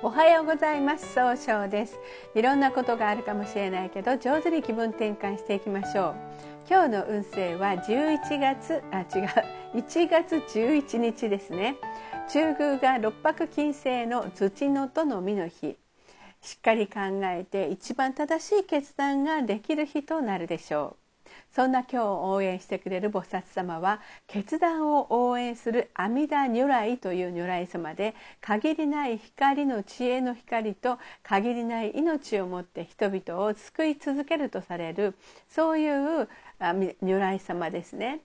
おはようございます。総称です。いろんなことがあるかもしれないけど上手に気分転換していきましょう。今日の運勢は11月あ違う。1月11日ですね。中宮が六白金星の土のとの実の日。しっかり考えて一番正しい決断ができる日となるでしょう。そんな今日応援してくれる菩薩様は決断を応援する阿弥陀如来という如来様で限りない光の知恵の光と限りない命をもって人々を救い続けるとされるそういう如来様ですね。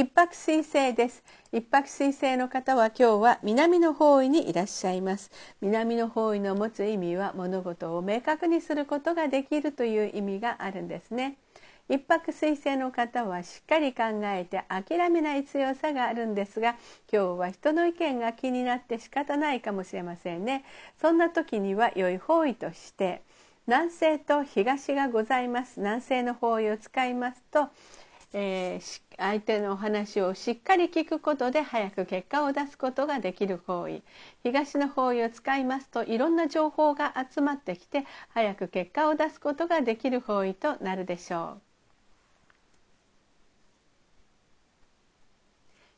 一泊水星です。一泊水星の方は今日は南の方位にいらっしゃいます。南の方位の持つ意味は物事を明確にすることができるという意味があるんですね。一泊水星の方はしっかり考えて諦めない強さがあるんですが今日は人の意見が気になって仕方ないかもしれませんね。そんな時には良い方位として南西と東がございます。南西の方位を使いますとえー、相手のお話をしっかり聞くことで早く結果を出すことができる方位東の方位を使いますといろんな情報が集まってきて早く結果を出すことができる方位となるでしょう。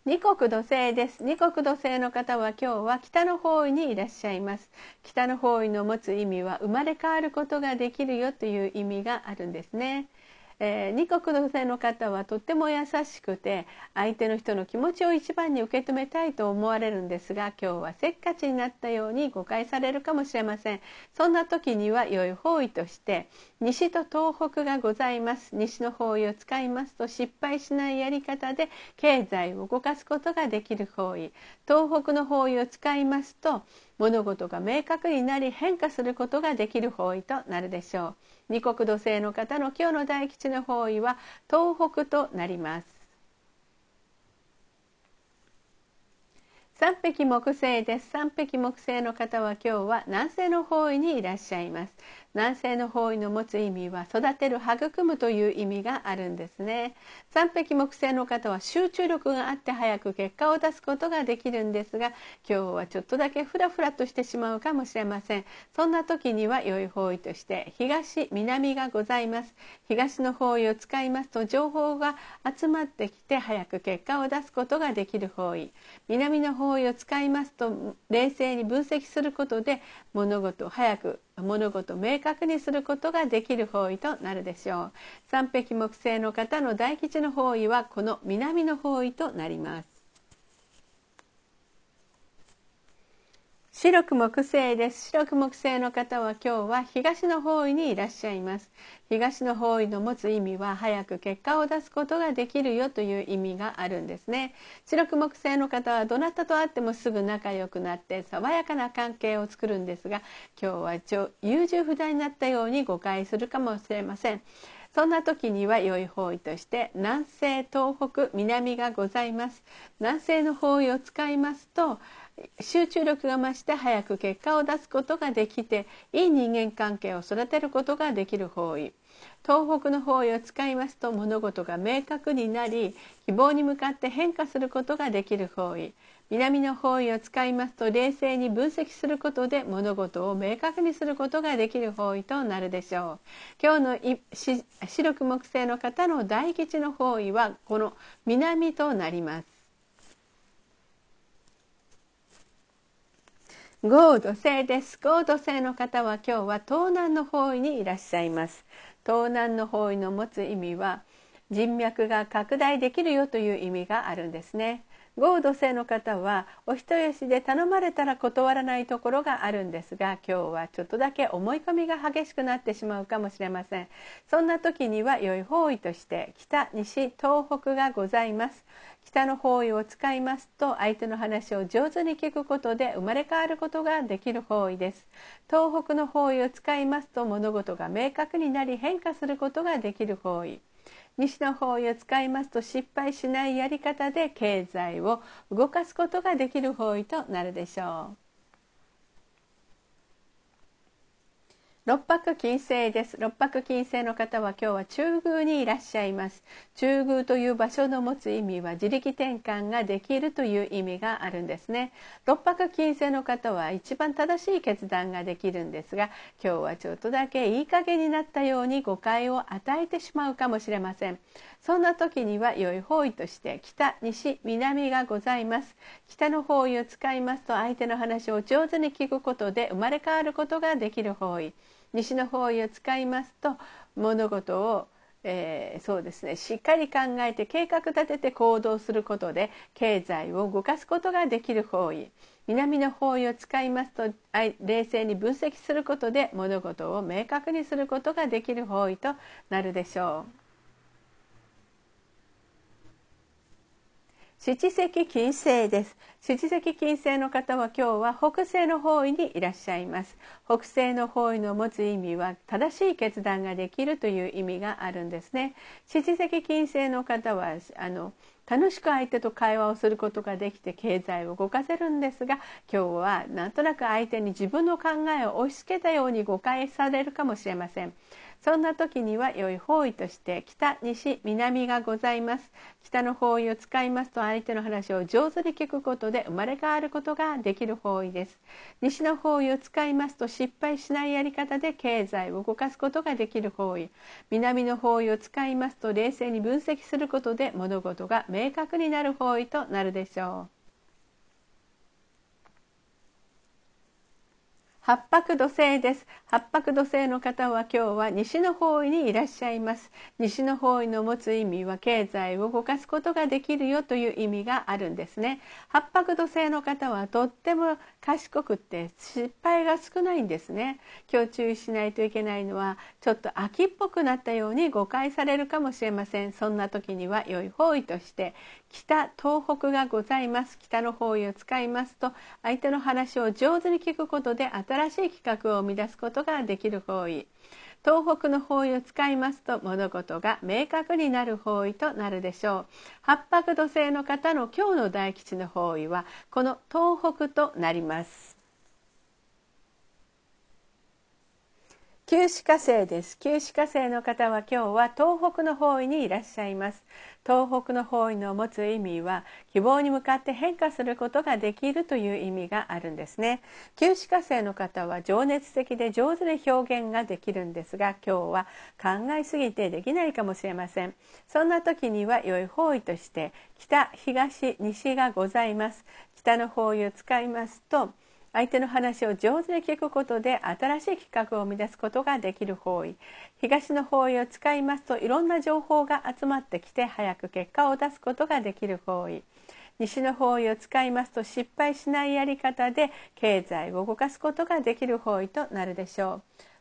二国土星です。二国土星の方は今日は北の方位にいらっしゃいます。北の方位の持つ意味は生まれ変わることができるよという意味があるんですね。えー、国の性の方はとっても優しくて相手の人の気持ちを一番に受け止めたいと思われるんですが今日はせっかちになったように誤解されるかもしれません。そんな時には良い方位として西と東北がございます。西の方位を使いますと失敗しないやり方で経済を動かすことができる方位。東北の方位を使いますと物事が明確になり変化することができる方位となるでしょう。二国土星の方の今日の大吉の方位は東北となります。三匹木星です。三匹木星の方は今日は南西の方位にいらっしゃいます。南西の方位の持つ意味は育てる育むという意味があるんですね。三匹木星の方は集中力があって早く結果を出すことができるんですが今日はちょっとだけフラフラとしてしまうかもしれません。そんな時には良い方位として東南がございます。東の方位を使いますと情報が集まってきて早く結果を出すことができる方位。南の方位を使いますと冷静に分析することで物事を早く物事を明確にすることができる方位となるでしょう。三匹木星の方の大吉の方位はこの南の方位となります。白く木星です。白く木星の方は今日は東の方位にいらっしゃいます。東の方位の持つ意味は早く結果を出すことができるよという意味があるんですね。白く木星の方はどなたと会ってもすぐ仲良くなって爽やかな関係を作るんですが今日は優柔不断になったように誤解するかもしれません。そんな時には良い方位として南西東北南がございます。南西の方位を使いますと集中力が増して早く結果を出すことができていい人間関係を育てることができる方位。東北の方位を使いますと物事が明確になり希望に向かって変化することができる方位。南の方位を使いますと冷静に分析することで物事を明確にすることができる方位となるでしょう。今日の白く木星の方の大吉の方位はこの南となります。ゴード星です。ゴード星の方は今日は東南の方位にいらっしゃいます。東南の方位の持つ意味は人脈が拡大できるよという意味があるんですね。ゴード星の方はお人よしで頼まれたら断らないところがあるんですが今日はちょっとだけ思い込みが激しくなってしまうかもしれません。そんな時には良い方位として北西東北がございます。北の方位を使いますと相手の話を上手に聞くことで生まれ変わることができる方位です。東北の方位を使いますと物事が明確になり変化することができる方位。西の方位を使いますと失敗しないやり方で経済を動かすことができる方位となるでしょう。六白金星です。六白金星の方は今日は中宮にいらっしゃいます。中宮という場所の持つ意味は自力転換ができるという意味があるんですね。六白金星の方は一番正しい決断ができるんですが今日はちょっとだけいい加減になったように誤解を与えてしまうかもしれません。そんな時には良い方位として北西南がございます。北の方位を使いますと相手の話を上手に聞くことで生まれ変わることができる方位。西の方位を使いますと物事をえー、そうですねしっかり考えて計画立てて行動することで経済を動かすことができる方位南の方位を使いますと冷静に分析することで物事を明確にすることができる方位となるでしょう。七石金星です。七石金星の方は今日は北西の方位にいらっしゃいます。北西の方位の持つ意味は正しい決断ができるという意味があるんですね。七石金星の方はあの楽しく相手と会話をすることができて経済を動かせるんですが今日はなんとなく相手に自分の考えを押し付けたように誤解されるかもしれません。そんな時には良い方位として北西南がございます北の方位を使いますと相手の話を上手に聞くことで生まれ変わることができる方位です。西の方位を使いますと失敗しないやり方で経済を動かすことができる方位。南の方位を使いますと冷静に分析することで物事が明明確になる方位となるでしょう。八白土星です。八白土星の方は今日は西の方位にいらっしゃいます。西の方位の持つ意味は経済を動かすことができるよという意味があるんですね。八白土星の方はとっても賢くって失敗が少ないんですね。今日注意しないといけないのはちょっと秋っぽくなったように誤解されるかもしれません。そんな時には良い方位として北東北がございます。北の方位を使いますと相手の話を上手に聞くことで新しい企画を生み出すことができる方位東北の方位を使いますと物事が明確になる方位となるでしょう。八白土星の方の今日の大吉の方位はこの東北となります。旧歯科生です。旧歯科生の方は今日は東北の方位にいらっしゃいます。東北の方位の持つ意味は希望に向かって変化することができるという意味があるんですね。旧歯科生の方は情熱的で上手に表現ができるんですが今日は考えすぎてできないかもしれません。そんな時には良い方位として北東西がございます。北の方位を使いますと相手の話を上手に聞くことで新しい企画を生み出すことができる方位東の方位を使いますといろんな情報が集まってきて早く結果を出すことができる方位西の方位を使いますと失敗しないやり方で経済を動かすことができる方位となるでしょう。